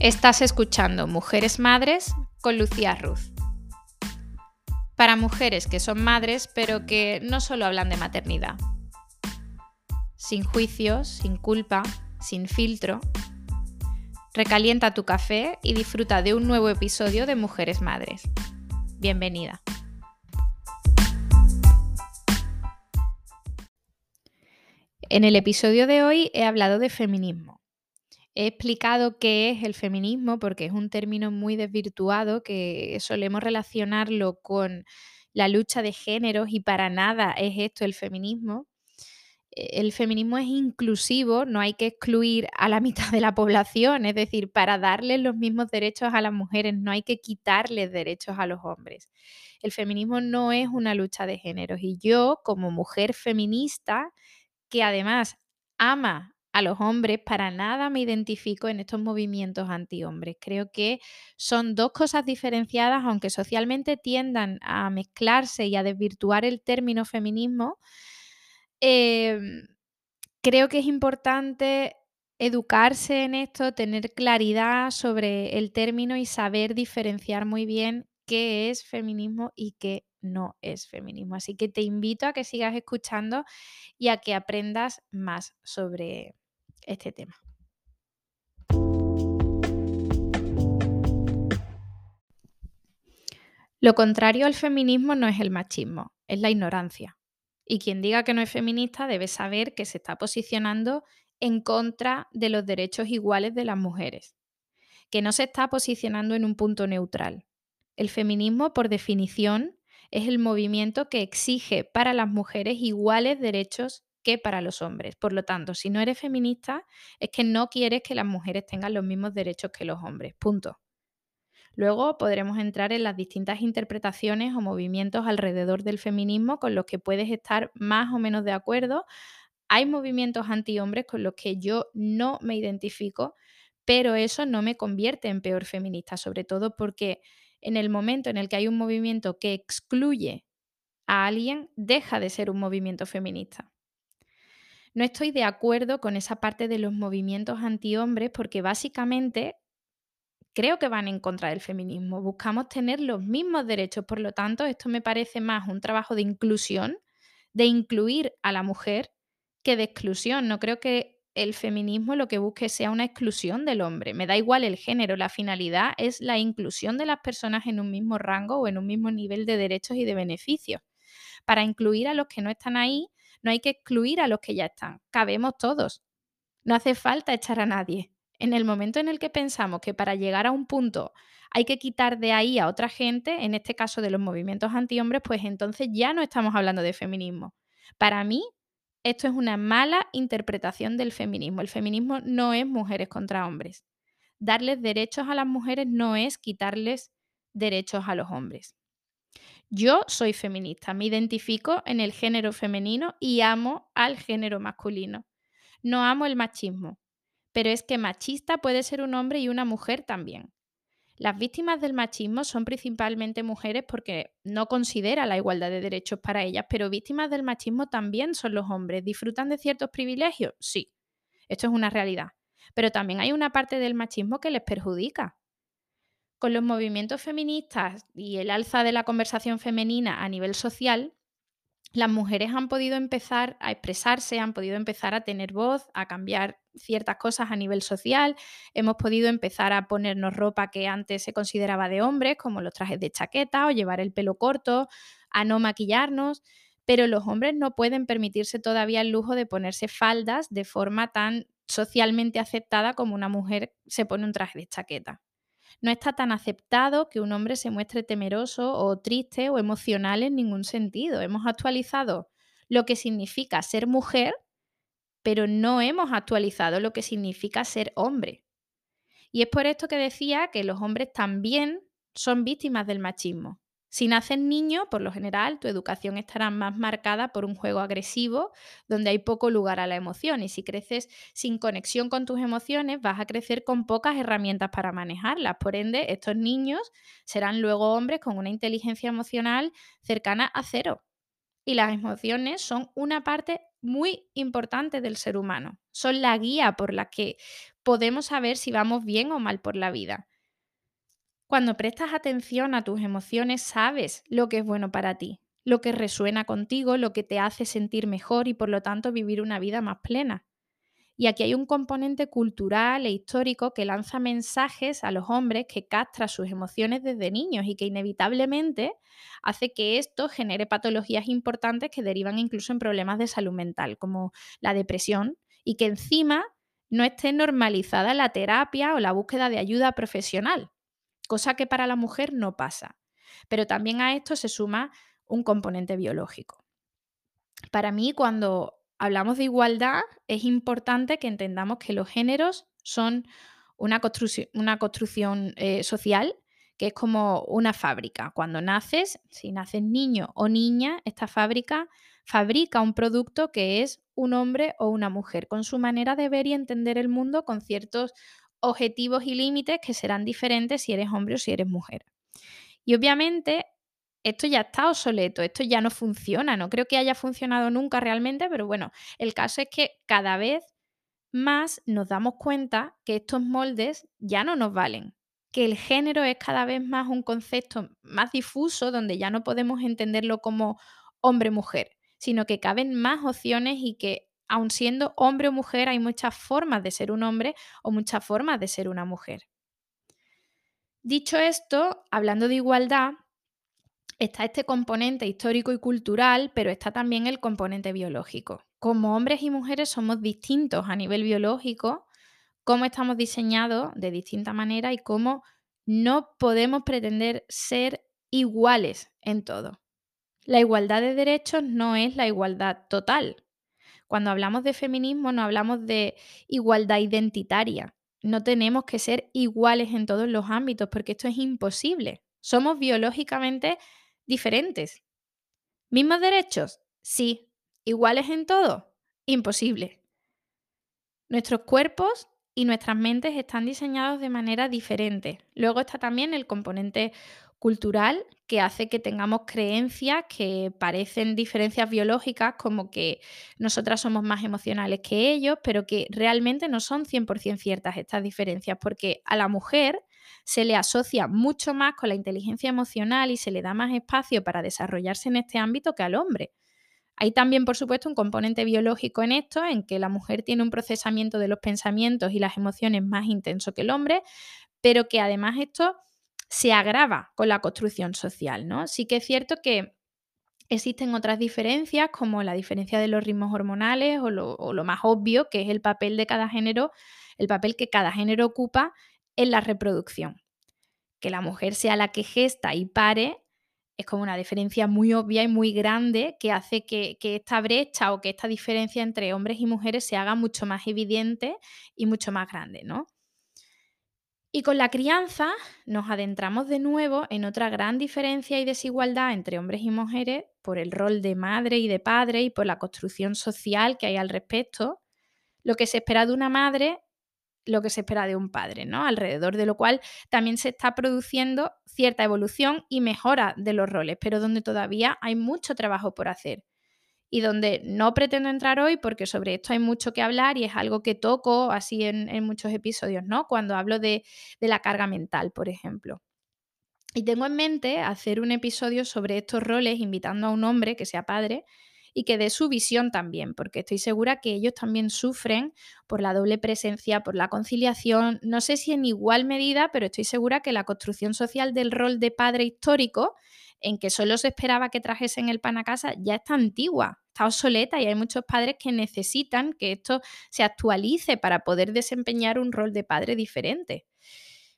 Estás escuchando Mujeres Madres con Lucía Ruz. Para mujeres que son madres, pero que no solo hablan de maternidad. Sin juicios, sin culpa, sin filtro. Recalienta tu café y disfruta de un nuevo episodio de Mujeres Madres. Bienvenida. En el episodio de hoy he hablado de feminismo. He explicado qué es el feminismo porque es un término muy desvirtuado que solemos relacionarlo con la lucha de géneros y para nada es esto el feminismo. E, el feminismo es inclusivo, no hay que excluir a la mitad de la población, es decir, para darles los mismos derechos a las mujeres no hay que quitarles derechos a los hombres. El feminismo no es una lucha de géneros y yo como mujer feminista que además ama a los hombres, para nada me identifico en estos movimientos antihombres. Creo que son dos cosas diferenciadas, aunque socialmente tiendan a mezclarse y a desvirtuar el término feminismo. Em, creo que es importante educarse en esto, tener claridad sobre el término y saber diferenciar muy bien qué es feminismo y qué no es feminismo. Así que te invito a que sigas escuchando y a que aprendas más sobre este tema. Lo contrario al feminismo no es el machismo, es la ignorancia. Y quien diga que no es feminista debe saber que se está posicionando en contra de los derechos iguales de las mujeres, que no se está posicionando en un punto neutral. El feminismo, por definición, es el movimiento que exige para las mujeres iguales derechos para los hombres. Por lo tanto, si no eres feminista, es que no quieres que las mujeres tengan los mismos derechos que los hombres. Punto. Luego podremos entrar en las distintas interpretaciones o movimientos alrededor del feminismo con los que puedes estar más o menos de acuerdo. Hay movimientos antihombres con los que yo no me identifico, pero eso no me convierte en peor feminista, sobre todo porque en el momento en el que hay un movimiento que excluye a alguien, deja de ser un movimiento feminista. No estoy de acuerdo con esa parte de los movimientos antihombres porque básicamente creo que van en contra del feminismo. Buscamos tener los mismos derechos, por lo tanto, esto me parece más un trabajo de inclusión, de incluir a la mujer, que de exclusión. No creo que el feminismo lo que busque sea una exclusión del hombre. Me da igual el género, la finalidad es la inclusión de las personas en un mismo rango o en un mismo nivel de derechos y de beneficios. Para incluir a los que no están ahí, no hay que excluir a los que ya están. Cabemos todos. No hace falta echar a nadie. En el momento en el que pensamos que para llegar a un punto hay que quitar de ahí a otra gente, en este caso de los movimientos antihombres, pues entonces ya no estamos hablando de feminismo. Para mí, esto es una mala interpretación del feminismo. El feminismo no es mujeres contra hombres. Darles derechos a las mujeres no es quitarles derechos a los hombres. Yo soy feminista, me identifico en el género femenino y amo al género masculino. No amo el machismo, pero es que machista puede ser un hombre y una mujer también. Las víctimas del machismo son principalmente mujeres porque no considera la igualdad de derechos para ellas, pero víctimas del machismo también son los hombres. ¿Disfrutan de ciertos privilegios? Sí, esto es una realidad. Pero también hay una parte del machismo que les perjudica. Con los movimientos feministas y el alza de la conversación femenina a nivel social, las mujeres han podido empezar a expresarse, han podido empezar a tener voz, a cambiar ciertas cosas a nivel social, hemos podido empezar a ponernos ropa que antes se consideraba de hombres, como los trajes de chaqueta o llevar el pelo corto, a no maquillarnos, pero los hombres no pueden permitirse todavía el lujo de ponerse faldas de forma tan socialmente aceptada como una mujer se pone un traje de chaqueta. No está tan aceptado que un hombre se muestre temeroso o triste o emocional en ningún sentido. Hemos actualizado lo que significa ser mujer, pero no hemos actualizado lo que significa ser hombre. Y es por esto que decía que los hombres también son víctimas del machismo. Si naces niño, por lo general, tu educación estará más marcada por un juego agresivo donde hay poco lugar a la emoción. Y si creces sin conexión con tus emociones, vas a crecer con pocas herramientas para manejarlas. Por ende, estos niños serán luego hombres con una inteligencia emocional cercana a cero. Y las emociones son una parte muy importantes del ser humano. Son la guía por la que podemos saber si vamos bien o mal por la vida. Cuando prestas atención a tus emociones, sabes lo que es bueno para ti, lo que resuena contigo, lo que te hace sentir mejor y por lo tanto vivir una vida más plena. Y aquí hay un componente cultural e histórico que lanza mensajes a los hombres que castra sus emociones desde niños y que inevitablemente hace que esto genere patologías importantes que derivan incluso en problemas de salud mental, como la depresión, y que encima no esté normalizada la terapia o la búsqueda de ayuda profesional, cosa que para la mujer no pasa. Pero también a esto se suma un componente biológico. Para mí, cuando hablamos de igualdad, es importante que entendamos que los géneros son una, construcción, eh, social que es como una fábrica. Cuando naces, si naces niño o niña, esta fábrica fabrica un producto que es un hombre o una mujer, con su manera de ver y entender el mundo, con ciertos objetivos y límites que serán diferentes si eres hombre o si eres mujer. Y obviamente esto ya está obsoleto, esto ya no funciona, no creo que haya funcionado nunca realmente, pero bueno, el caso es que cada vez más nos damos cuenta que estos moldes ya no nos valen, que el género es cada vez más un concepto más difuso donde ya no podemos entenderlo como hombre-mujer, sino que caben más opciones y que aun siendo hombre o mujer hay muchas formas de ser un hombre o muchas formas de ser una mujer. Dicho esto, hablando de igualdad, está este componente histórico y cultural, pero está también el componente biológico. Como hombres y mujeres somos distintos a nivel biológico, cómo estamos diseñados de distinta manera y cómo no podemos pretender ser iguales en todo. La igualdad de derechos no es la igualdad total. Cuando hablamos de feminismo no hablamos de igualdad identitaria. No tenemos que ser iguales en todos los ámbitos porque esto es imposible. Somos biológicamente diferentes. ¿Mismos derechos? Sí. ¿Iguales en todo? Imposible. Nuestros cuerpos y nuestras mentes están diseñados de manera diferente. Luego está también el componente cultural que hace que tengamos creencias que parecen diferencias biológicas, como que nosotras somos más emocionales que ellos, pero que realmente no son 100% ciertas estas diferencias, porque a la mujer se le asocia mucho más con la inteligencia emocional y se le da más espacio para desarrollarse en este ámbito que al hombre. Hay también, por supuesto, un componente biológico en esto, en que la mujer tiene un procesamiento de los pensamientos y las emociones más intenso que el hombre, pero que además esto se agrava con la construcción social, ¿no? Sí que es cierto que existen otras diferencias, como la diferencia de los ritmos hormonales o lo, más obvio, que es el papel de cada género, el papel que cada género ocupa en la reproducción. Que la mujer sea la que gesta y pare es como una diferencia muy obvia y muy grande que hace que, esta brecha o que esta diferencia entre hombres y mujeres se haga mucho más evidente y mucho más grande, ¿no? Y con la crianza nos adentramos de nuevo en otra gran diferencia y desigualdad entre hombres y mujeres por el rol de madre y de padre y por la construcción social que hay al respecto. Lo que se espera de una madre lo que se espera de un padre, ¿no? Alrededor de lo cual también se está produciendo cierta evolución y mejora de los roles, pero donde todavía hay mucho trabajo por hacer y donde no pretendo entrar hoy porque sobre esto hay mucho que hablar y es algo que toco así en, muchos episodios, ¿no? Cuando hablo de, de la carga mental, por ejemplo. Y tengo en mente hacer un episodio sobre estos roles invitando a un hombre que sea padre y que dé su visión también, porque estoy segura que ellos también sufren por la doble presencia, por la conciliación, no sé si en igual medida, pero estoy segura que la construcción social del rol de padre histórico, en que solo se esperaba que trajesen el pan a casa, ya está antigua, está obsoleta y hay muchos padres que necesitan que esto se actualice para poder desempeñar un rol de padre diferente.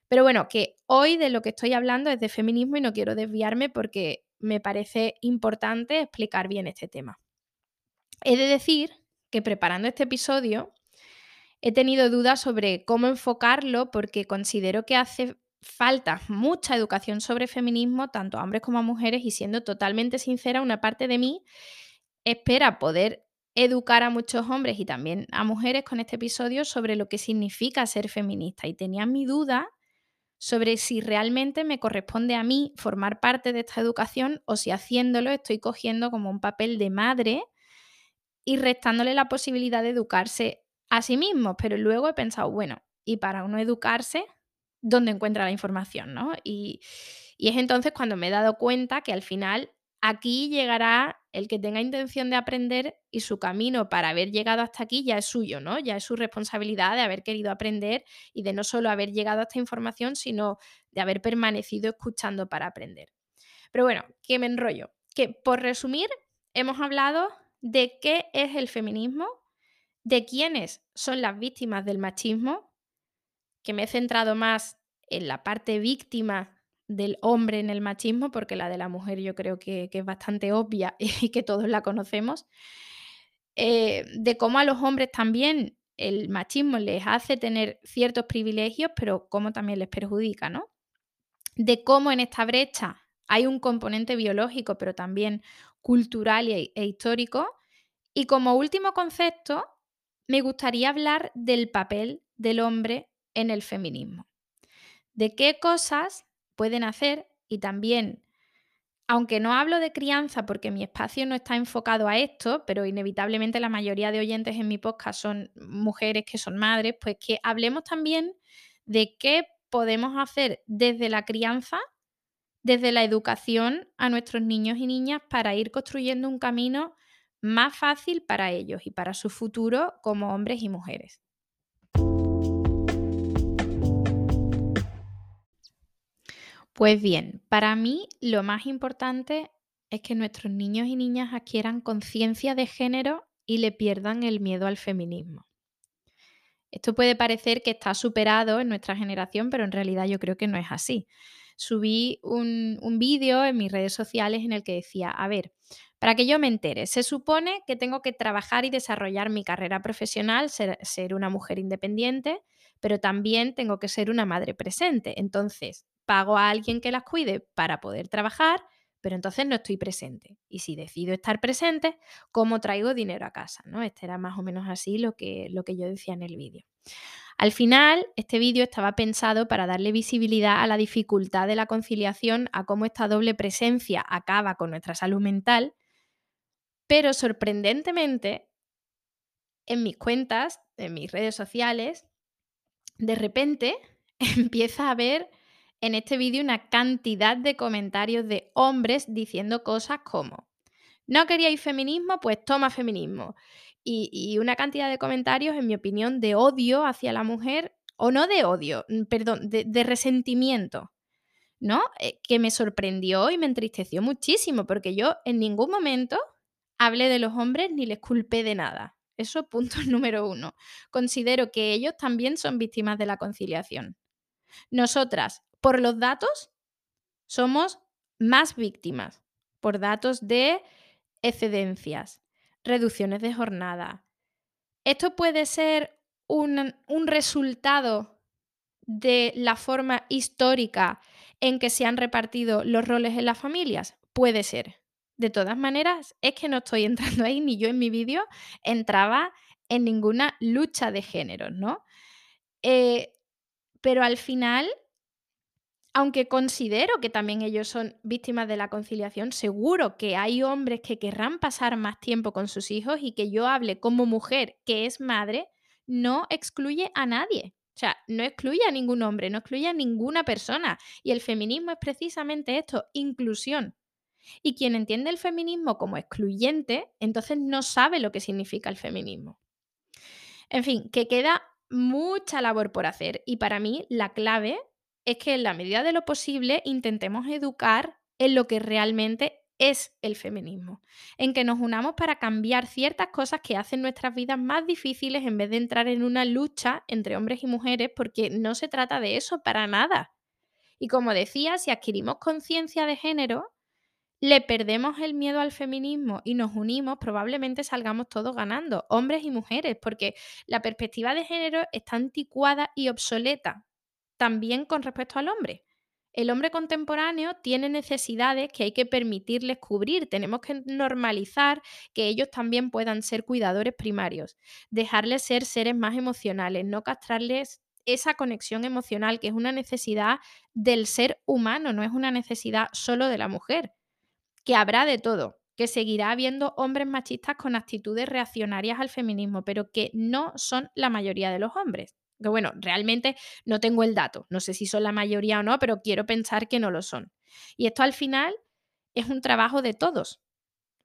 Pero bueno, que hoy de lo que estoy hablando es de feminismo y no quiero desviarme porque me parece importante explicar bien este tema. He de decir que preparando este episodio he tenido dudas sobre cómo enfocarlo porque considero que hace falta mucha educación sobre feminismo, tanto a hombres como a mujeres, y siendo totalmente sincera, una parte de mí espera poder educar a muchos hombres y también a mujeres con este episodio sobre lo que significa ser feminista. Y tenía mi duda sobre si realmente me corresponde a mí formar parte de esta educación o si haciéndolo estoy cogiendo como un papel de madre y restándole la posibilidad de educarse a sí mismos. Pero luego he pensado, bueno, y para uno educarse, ¿dónde encuentra la información? ¿no? Y, y es entonces cuando me he dado cuenta que al final aquí llegará el que tenga intención de aprender y su camino para haber llegado hasta aquí ya es suyo, ¿no? Ya es su responsabilidad de haber querido aprender y de no solo haber llegado a esta información, sino de haber permanecido escuchando para aprender. Pero bueno, que me enrollo. Que por resumir, hemos hablado de qué es el feminismo, de quiénes son las víctimas del machismo, que me he centrado más en la parte víctima del hombre en el machismo, porque la de la mujer yo creo que, es bastante obvia y que todos la conocemos, eh, de cómo a los hombres también el machismo les hace tener ciertos privilegios, pero cómo también les perjudica, ¿no? De cómo en esta brecha hay un componente biológico, pero también cultural e, e histórico. Y como último concepto, me gustaría hablar del papel del hombre en el feminismo. De qué cosas pueden hacer y también, aunque no hablo de crianza porque mi espacio no está enfocado a esto, pero inevitablemente la mayoría de oyentes en mi podcast son mujeres que son madres, pues que hablemos también de qué podemos hacer desde la crianza, desde la educación a nuestros niños y niñas para ir construyendo un camino más fácil para ellos y para su futuro como hombres y mujeres. Pues bien, para mí lo más importante es que nuestros niños y niñas adquieran conciencia de género y le pierdan el miedo al feminismo. Esto puede parecer que está superado en nuestra generación, pero en realidad yo creo que no es así. Subí un, vídeo en mis redes sociales en el que decía, a ver, para que yo me entere, se supone que tengo que trabajar y desarrollar mi carrera profesional, ser una mujer independiente, pero también tengo que ser una madre presente. Entonces, pago a alguien que las cuide para poder trabajar, pero entonces no estoy presente. Y si decido estar presente, ¿cómo traigo dinero a casa? ¿no? Este era más o menos así lo que, lo que yo decía en el vídeo. Al final, este vídeo estaba pensado para darle visibilidad a la dificultad de la conciliación, a cómo esta doble presencia acaba con nuestra salud mental, pero sorprendentemente, en mis cuentas, en mis redes sociales, de repente empieza a haber en este vídeo una cantidad de comentarios de hombres diciendo cosas como, no queríais feminismo, pues toma feminismo. Y, una cantidad de comentarios, en mi opinión, de odio hacia la mujer, o no de odio, mm, perdón, de, resentimiento, ¿no? Eh, que me sorprendió y me entristeció muchísimo, porque yo en ningún momento hablé de los hombres ni les culpé de nada. Eso punto número uno. Considero que ellos también son víctimas de la conciliación. Nosotras por los datos, somos más víctimas por datos de excedencias, reducciones de jornada. Esto puede ser un, un, resultado de la forma histórica en que se han repartido los roles en las familias. Puede ser. De todas maneras, es que no estoy entrando ahí, ni yo en mi vídeo entraba en ninguna lucha de género, ¿no? Eh, pero al final aunque considero que también ellos son víctimas de la conciliación, seguro que hay hombres que querrán pasar más tiempo con sus hijos y que yo hable como mujer que es madre, no excluye a nadie. O sea, no excluye a ningún hombre, no excluye a ninguna persona. Y el feminismo es precisamente esto, inclusión. Y quien entiende el feminismo como excluyente, entonces no sabe lo que significa el feminismo. En fin, que queda mucha labor por hacer y para mí la clave es que en la medida de lo posible intentemos educar en lo que realmente es el feminismo, en que nos unamos para cambiar ciertas cosas que hacen nuestras vidas más difíciles en vez de entrar en una lucha entre hombres y mujeres, porque no se trata de eso para nada. Y como decía, si adquirimos conciencia de género, le perdemos el miedo al feminismo y nos unimos, probablemente salgamos todos ganando, hombres y mujeres, porque la perspectiva de género está anticuada y obsoleta también con respecto al hombre. El hombre contemporáneo tiene necesidades que hay que permitirles cubrir. Tenemos que normalizar que ellos también puedan ser cuidadores primarios, dejarles ser seres más emocionales, no castrarles esa conexión emocional que es una necesidad del ser humano, no es una necesidad solo de la mujer. Que habrá de todo, que seguirá habiendo hombres machistas con actitudes reaccionarias al feminismo, pero que no son la mayoría de los hombres. Que bueno, realmente no tengo el dato, no sé si son la mayoría o no, pero quiero pensar que no lo son. Y esto al final es un trabajo de todos,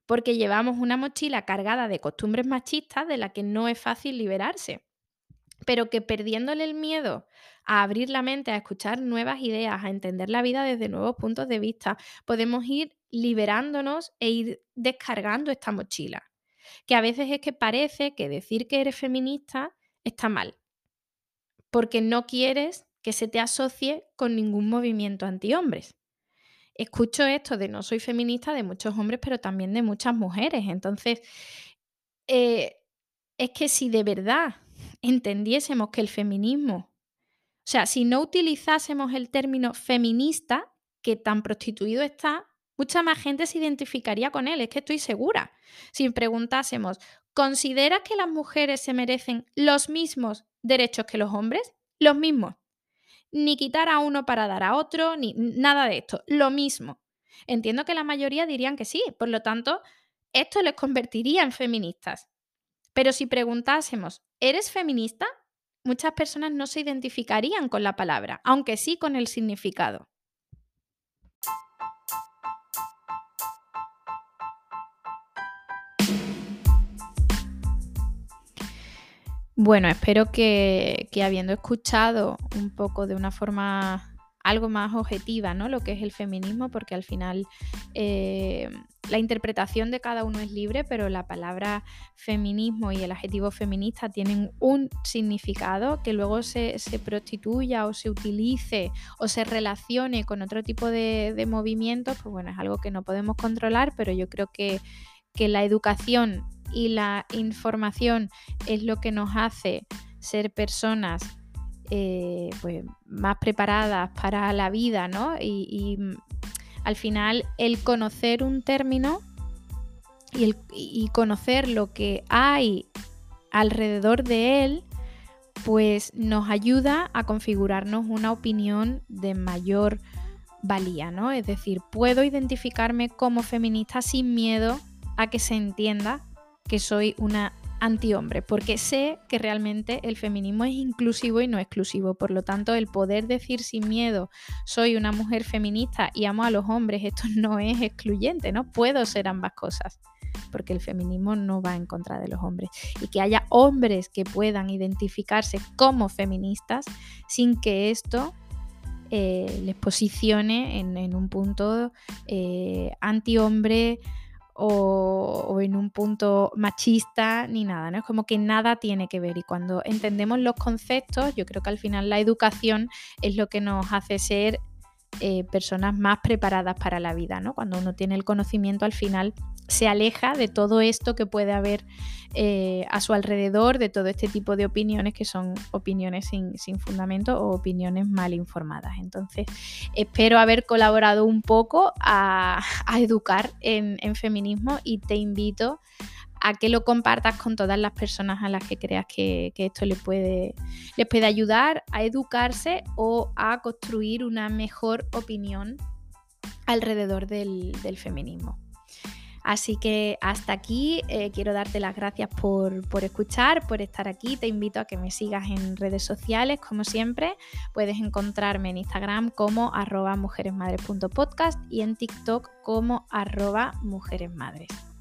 porque llevamos una mochila cargada de costumbres machistas de la que no es fácil liberarse, pero que perdiéndole el miedo a abrir la mente, a escuchar nuevas ideas, a entender la vida desde nuevos puntos de vista, podemos ir liberándonos e ir descargando esta mochila. Que a veces es que parece que decir que eres feminista está mal, porque no quieres que se te asocie con ningún movimiento anti-hombres. Escucho esto de no soy feminista de muchos hombres, pero también de muchas mujeres. Entonces, eh, es que si de verdad entendiésemos que el feminismo, o sea, si no utilizásemos el término feminista, que tan prostituido está, mucha más gente se identificaría con él, es que estoy segura. Si preguntásemos, ¿consideras que las mujeres se merecen los mismos derechos que los hombres? Los mismos. Ni quitar a uno para dar a otro, ni nada de esto. Lo mismo. Entiendo que la mayoría dirían que sí, por lo tanto, esto les convertiría en feministas. Pero si preguntásemos, ¿eres feminista? Muchas personas no se identificarían con la palabra, aunque sí con el significado. Bueno, espero que, habiendo escuchado un poco de una forma algo más objetiva, ¿no? Lo que es el feminismo, porque al final eh, la interpretación de cada uno es libre, pero la palabra feminismo y el adjetivo feminista tienen un significado que luego se, prostituya o se utilice o se relacione con otro tipo de, movimientos, pues bueno, es algo que no podemos controlar, pero yo creo que, que la educación y la información es lo que nos hace ser personas eh, pues, más preparadas para la vida, ¿no? Y, mm, al final el conocer un término y, y conocer lo que hay alrededor de él, pues nos ayuda a configurarnos una opinión de mayor valía, ¿no? Es decir, puedo identificarme como feminista sin miedo a que se entienda que soy una antihombre, porque sé que realmente el feminismo es inclusivo y no exclusivo. Por lo tanto, el poder decir sin miedo, soy una mujer feminista y amo a los hombres, esto no es excluyente, ¿no? Puedo ser ambas cosas, porque el feminismo no va en contra de los hombres. Y que haya hombres que puedan identificarse como feministas sin que esto eh, les posicione en, un punto eh, antihombre o, en un punto machista ni nada, ¿no? Es como que nada tiene que ver y cuando entendemos los conceptos, yo creo que al final la educación es lo que nos hace ser eh, personas más preparadas para la vida, ¿no? Cuando uno tiene el conocimiento al final se aleja de todo esto que puede haber eh, a su alrededor, de todo este tipo de opiniones que son opiniones sin, fundamento o opiniones mal informadas. Entonces, espero haber colaborado un poco a, educar en, feminismo y te invito a que lo compartas con todas las personas a las que creas que, esto les puede, les puede ayudar a educarse o a construir una mejor opinión alrededor del feminismo. Así que hasta aquí eh, quiero darte las gracias por, escuchar, por estar aquí. Te invito a que me sigas en redes sociales, como siempre. Puedes encontrarme en Instagram como arroba mujeresmadres.podcast y en TikTok como arroba mujeresmadres.